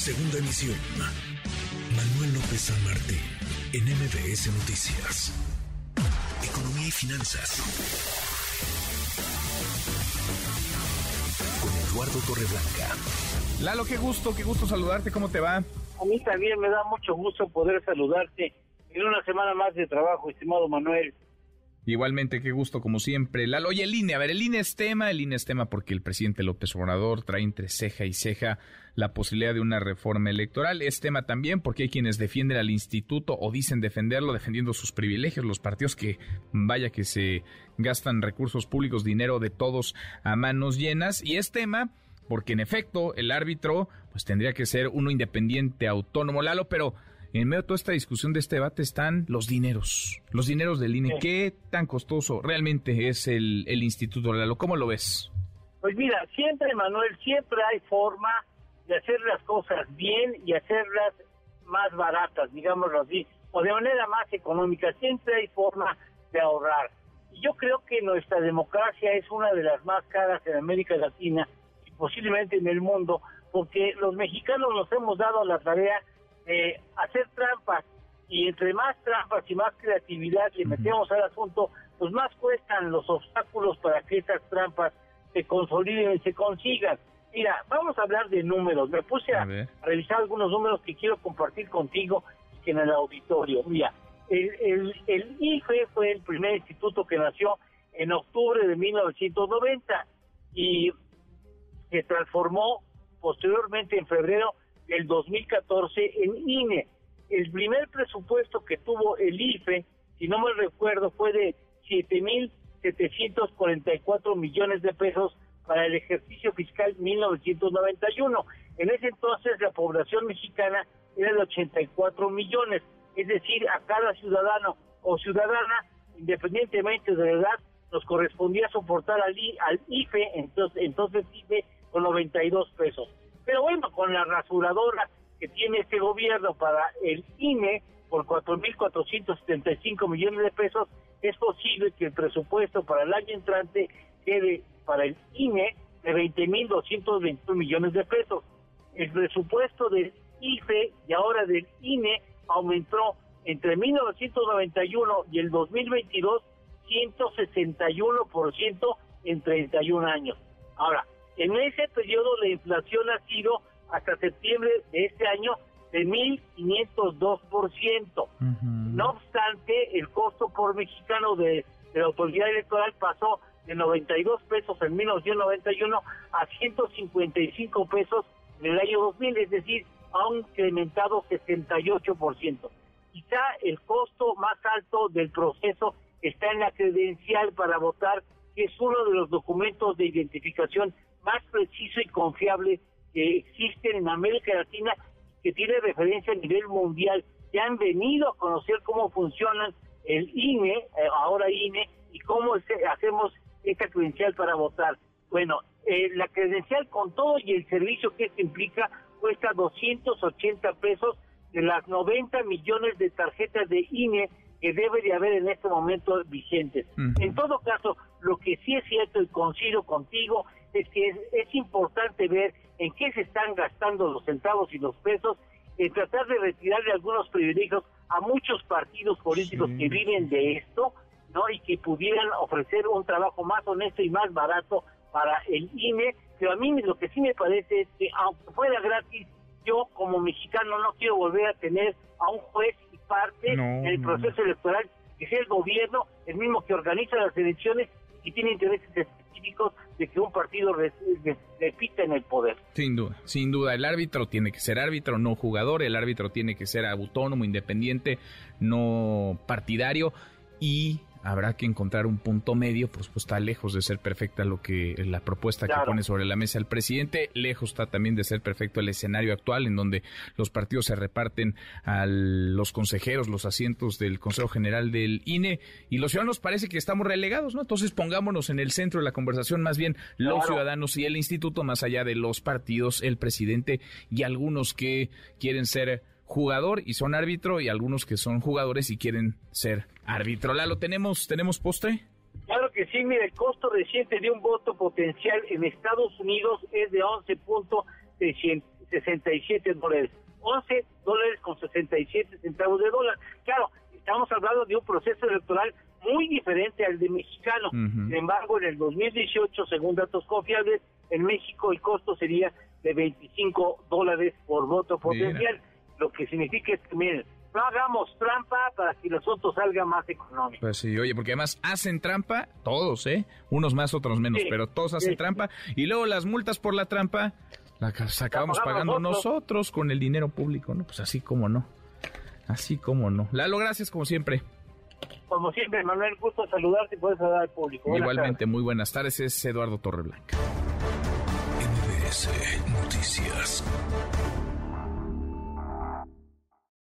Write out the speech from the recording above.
Segunda emisión. Manuel López San Martín, en MBS Noticias. Economía y finanzas. Con Eduardo Torreblanca. Lalo, qué gusto, qué gusto saludarte, ¿cómo te va? A mí también me da mucho gusto poder saludarte en una semana más de trabajo, estimado Manuel. Igualmente, qué gusto como siempre. Lalo, oye, el INE, a ver, el INE es tema, el INE es tema porque el presidente López Obrador trae entre ceja y ceja la posibilidad de una reforma electoral. Es tema también porque hay quienes defienden al instituto o dicen defenderlo, defendiendo sus privilegios, los partidos que vaya que se gastan recursos públicos, dinero de todos a manos llenas. Y es tema porque en efecto el árbitro pues tendría que ser uno independiente, autónomo, Lalo, pero en medio de toda esta discusión de este debate están los dineros, los dineros del INE. ¿Qué tan costoso realmente es el, el Instituto Lalo? ¿Cómo lo ves? Pues mira, siempre, Manuel, siempre hay forma de hacer las cosas bien y hacerlas más baratas, digámoslo así, o de manera más económica. Siempre hay forma de ahorrar. Y yo creo que nuestra democracia es una de las más caras en América Latina y posiblemente en el mundo, porque los mexicanos nos hemos dado la tarea de hacer trampas y entre más trampas y más creatividad le metemos al asunto, pues más cuestan los obstáculos para que esas trampas se consoliden y se consigan. Mira, vamos a hablar de números. Me puse a, revisar algunos números que quiero compartir contigo en el auditorio. Mira, el, el, el IFE fue el primer instituto que nació en octubre de 1990 y se transformó posteriormente en febrero del 2014 en INE. El primer presupuesto que tuvo el IFE, si no me recuerdo, fue de 7.744 millones de pesos para el ejercicio fiscal 1991. En ese entonces la población mexicana era de 84 millones, es decir, a cada ciudadano o ciudadana, independientemente de la edad, nos correspondía soportar al, IFE, entonces, entonces IFE con 92 pesos. Pero bueno, con la rasuradora que tiene este gobierno para el INE por 4.475 millones de pesos, es posible que el presupuesto para el año entrante quede para el INE de 20.221 millones de pesos. El presupuesto del IFE y ahora del INE aumentó entre 1991 y el 2022 161% en 31 años. Ahora, en ese periodo la inflación ha sido hasta septiembre de este año de 1.502%. No obstante, el costo por mexicano de, la autoridad electoral pasó de 92 pesos en 1991 a 155 pesos en el año 2000, es decir, ha incrementado 68%. Quizá el costo más alto del proceso está en la credencial para votar, que es uno de los documentos de identificación más preciso y confiable que existen en América Latina, que tiene referencia a nivel mundial, que han venido a conocer cómo funcionan el INE, eh, ahora INE, y cómo hacemos esta credencial para votar. Bueno, eh, la credencial con todo y el servicio que esto implica cuesta 280 pesos de las 90 millones de tarjetas de INE que debe de haber en este momento vigentes. En todo caso, lo que sí es cierto y coincido contigo es que es, importante ver en qué se están gastando los centavos y los pesos, en tratar de retirarle algunos privilegios a muchos partidos políticos que viven de esto, ¿no? Y que pudieran ofrecer un trabajo más honesto y más barato para el INE, pero a mí lo que sí me parece es que aunque fuera gratis, yo como mexicano no quiero volver a tener a un juez y parte en el proceso electoral, que sea el gobierno, el mismo que organiza las elecciones y tiene intereses específicos de que un partido repita en el poder. Sin duda, sin duda. El árbitro tiene que ser árbitro, no jugador. El árbitro tiene que ser autónomo, independiente, no partidario. Y habrá que encontrar un punto medio, por supuesto está lejos de ser perfecta lo que la propuesta que pone sobre la mesa el presidente, lejos está también de ser perfecto el escenario actual en donde los partidos se reparten a los consejeros, los asientos del Consejo General del INE y los ciudadanos parece que estamos relegados, ¿no? Entonces pongámonos en el centro de la conversación más bien los ciudadanos y el instituto más allá de los partidos, el presidente y algunos que quieren ser jugador y son árbitro y algunos que son jugadores y quieren ser árbitro. Lalo, ¿tenemos, ¿tenemos postre? Claro que sí, mire, el costo reciente de un voto potencial en Estados Unidos es de 11.6 67 dólares. 11 dólares con 67 centavos de dólar. Claro, estamos hablando de un proceso electoral muy diferente al de mexicano. Sin embargo, en el 2018, según datos confiables, en México el costo sería de 25 dólares por voto potencial, lo que significa es que, miren, no hagamos trampa para que los otros salgan más económicos. Pues sí, oye, porque además hacen trampa todos, ¿eh? Unos más, otros menos, pero todos hacen trampa. Y luego las multas por la trampa las acabamos pagando nosotros. con el dinero público, ¿no? Pues así como no. Así como no. Lalo, gracias como siempre. Como siempre, Manuel, gusto saludarte y puedes saludar al público. Igualmente, muy buenas tardes. Es Eduardo Torreblanca. MBS Noticias.